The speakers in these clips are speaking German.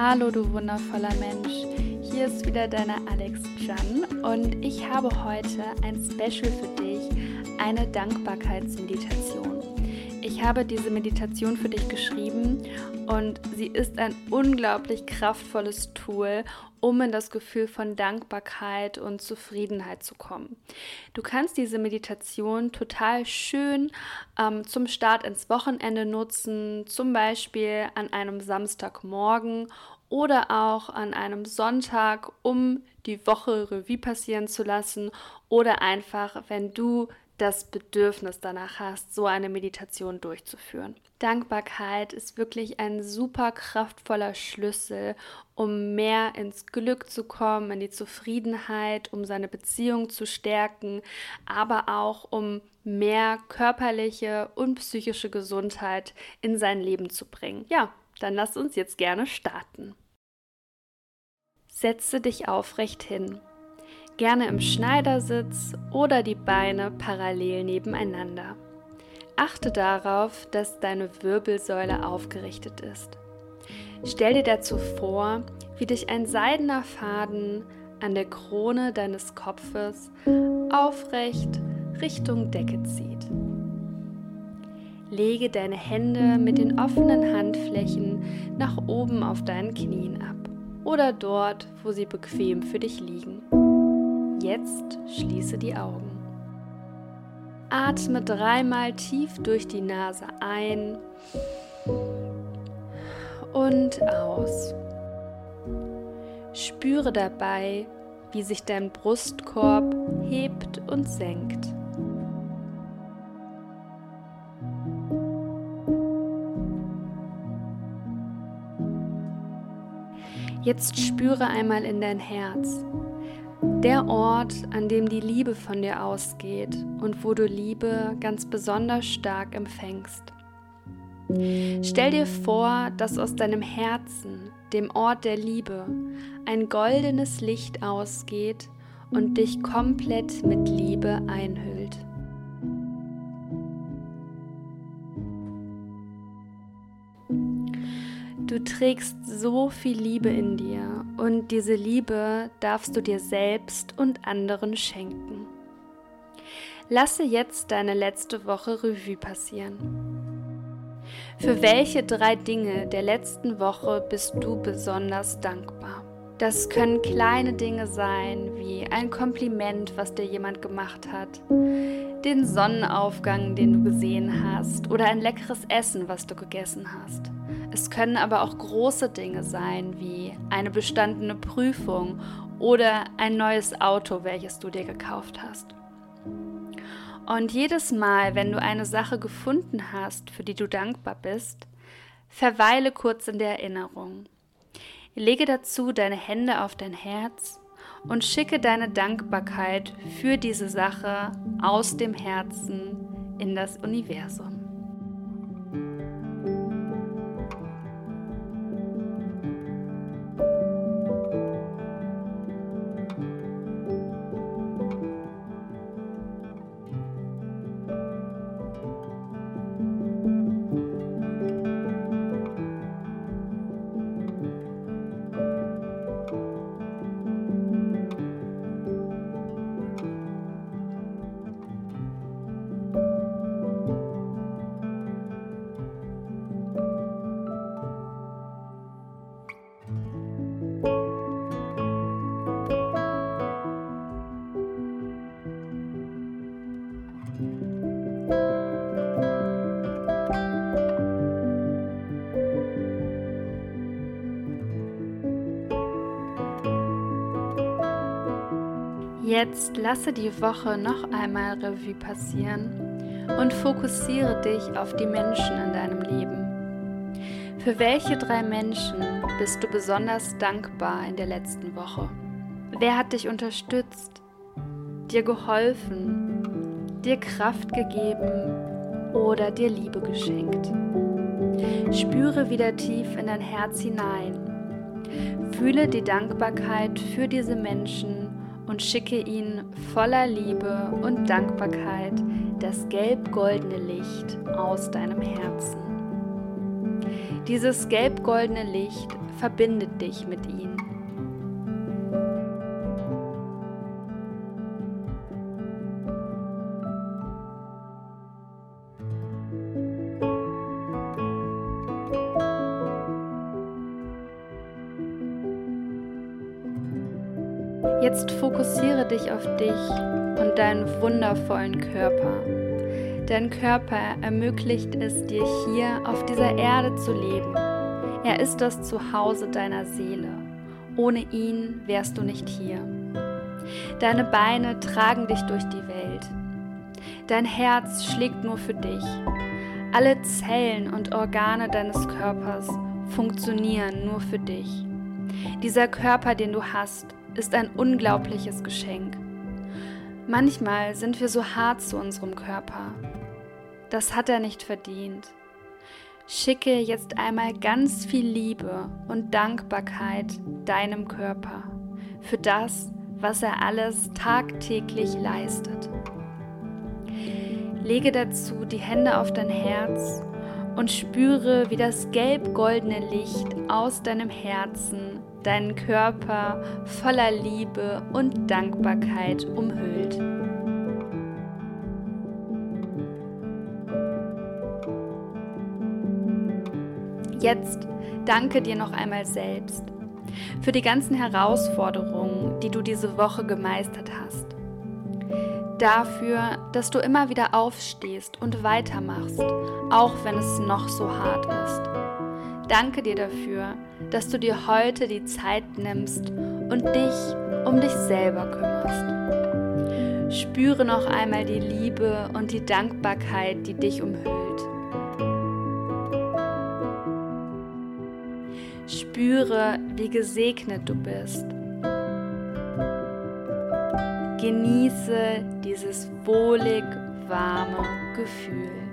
Hallo, du wundervoller Mensch. Hier ist wieder deine Alex Jan und ich habe heute ein Special für dich, eine Dankbarkeitsmeditation. Ich habe diese Meditation für dich geschrieben und sie ist ein unglaublich kraftvolles Tool, um in das Gefühl von Dankbarkeit und Zufriedenheit zu kommen. Du kannst diese Meditation total schön ähm, zum Start ins Wochenende nutzen, zum Beispiel an einem Samstagmorgen oder auch an einem Sonntag, um die Woche Revue passieren zu lassen oder einfach, wenn du das Bedürfnis danach hast, so eine Meditation durchzuführen. Dankbarkeit ist wirklich ein super kraftvoller Schlüssel, um mehr ins Glück zu kommen, in die Zufriedenheit, um seine Beziehung zu stärken, aber auch um mehr körperliche und psychische Gesundheit in sein Leben zu bringen. Ja, dann lass uns jetzt gerne starten. Setze dich aufrecht hin gerne im Schneidersitz oder die Beine parallel nebeneinander. Achte darauf, dass deine Wirbelsäule aufgerichtet ist. Stell dir dazu vor, wie dich ein seidener Faden an der Krone deines Kopfes aufrecht Richtung Decke zieht. Lege deine Hände mit den offenen Handflächen nach oben auf deinen Knien ab oder dort, wo sie bequem für dich liegen. Jetzt schließe die Augen. Atme dreimal tief durch die Nase ein und aus. Spüre dabei, wie sich dein Brustkorb hebt und senkt. Jetzt spüre einmal in dein Herz. Der Ort, an dem die Liebe von dir ausgeht und wo du Liebe ganz besonders stark empfängst. Stell dir vor, dass aus deinem Herzen, dem Ort der Liebe, ein goldenes Licht ausgeht und dich komplett mit Liebe einhüllt. Du trägst so viel Liebe in dir und diese Liebe darfst du dir selbst und anderen schenken. Lasse jetzt deine letzte Woche Revue passieren. Für welche drei Dinge der letzten Woche bist du besonders dankbar? Das können kleine Dinge sein, wie ein Kompliment, was dir jemand gemacht hat, den Sonnenaufgang, den du gesehen hast, oder ein leckeres Essen, was du gegessen hast. Es können aber auch große Dinge sein, wie eine bestandene Prüfung oder ein neues Auto, welches du dir gekauft hast. Und jedes Mal, wenn du eine Sache gefunden hast, für die du dankbar bist, verweile kurz in der Erinnerung. Lege dazu deine Hände auf dein Herz und schicke deine Dankbarkeit für diese Sache aus dem Herzen in das Universum. Jetzt lasse die Woche noch einmal Revue passieren und fokussiere dich auf die Menschen in deinem Leben. Für welche drei Menschen bist du besonders dankbar in der letzten Woche? Wer hat dich unterstützt, dir geholfen, dir Kraft gegeben oder dir Liebe geschenkt? Spüre wieder tief in dein Herz hinein. Fühle die Dankbarkeit für diese Menschen und schicke ihnen voller Liebe und Dankbarkeit das gelb-goldene Licht aus deinem Herzen. Dieses gelb-goldene Licht verbindet dich mit ihnen. Jetzt fokussiere dich auf dich und deinen wundervollen Körper. Dein Körper ermöglicht es dir hier auf dieser Erde zu leben. Er ist das Zuhause deiner Seele. Ohne ihn wärst du nicht hier. Deine Beine tragen dich durch die Welt. Dein Herz schlägt nur für dich. Alle Zellen und Organe deines Körpers funktionieren nur für dich. Dieser Körper, den du hast, ist ein unglaubliches Geschenk. Manchmal sind wir so hart zu unserem Körper. Das hat er nicht verdient. Schicke jetzt einmal ganz viel Liebe und Dankbarkeit deinem Körper für das, was er alles tagtäglich leistet. Lege dazu die Hände auf dein Herz und spüre, wie das gelb-goldene Licht aus deinem Herzen deinen Körper voller Liebe und Dankbarkeit umhüllt. Jetzt danke dir noch einmal selbst für die ganzen Herausforderungen, die du diese Woche gemeistert hast. Dafür, dass du immer wieder aufstehst und weitermachst, auch wenn es noch so hart ist. Danke dir dafür, dass du dir heute die Zeit nimmst und dich um dich selber kümmerst. Spüre noch einmal die Liebe und die Dankbarkeit, die dich umhüllt. Spüre, wie gesegnet du bist. Genieße dieses wohlig warme Gefühl.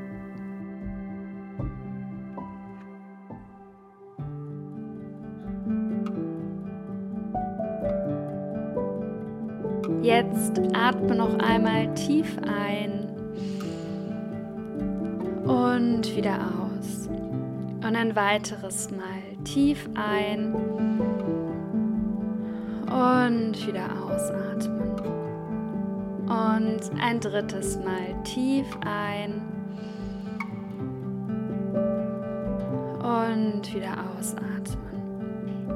Jetzt atme noch einmal tief ein und wieder aus. Und ein weiteres Mal tief ein und wieder ausatmen. Und ein drittes Mal tief ein und wieder ausatmen.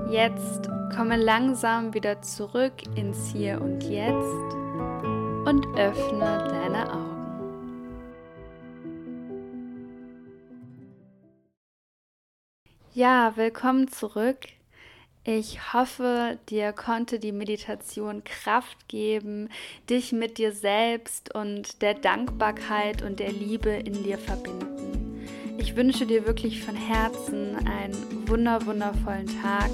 Jetzt Komme langsam wieder zurück ins Hier und Jetzt und öffne deine Augen. Ja, willkommen zurück. Ich hoffe, dir konnte die Meditation Kraft geben, dich mit dir selbst und der Dankbarkeit und der Liebe in dir verbinden. Ich wünsche dir wirklich von Herzen einen wunder wundervollen Tag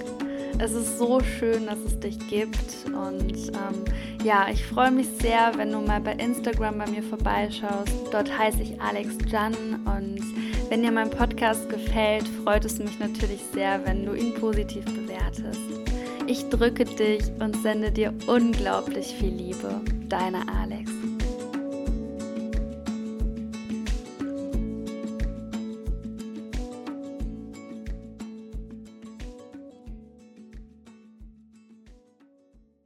es ist so schön, dass es dich gibt. Und ähm, ja, ich freue mich sehr, wenn du mal bei Instagram bei mir vorbeischaust. Dort heiße ich Alex Jan. Und wenn dir mein Podcast gefällt, freut es mich natürlich sehr, wenn du ihn positiv bewertest. Ich drücke dich und sende dir unglaublich viel Liebe. Deine Alex.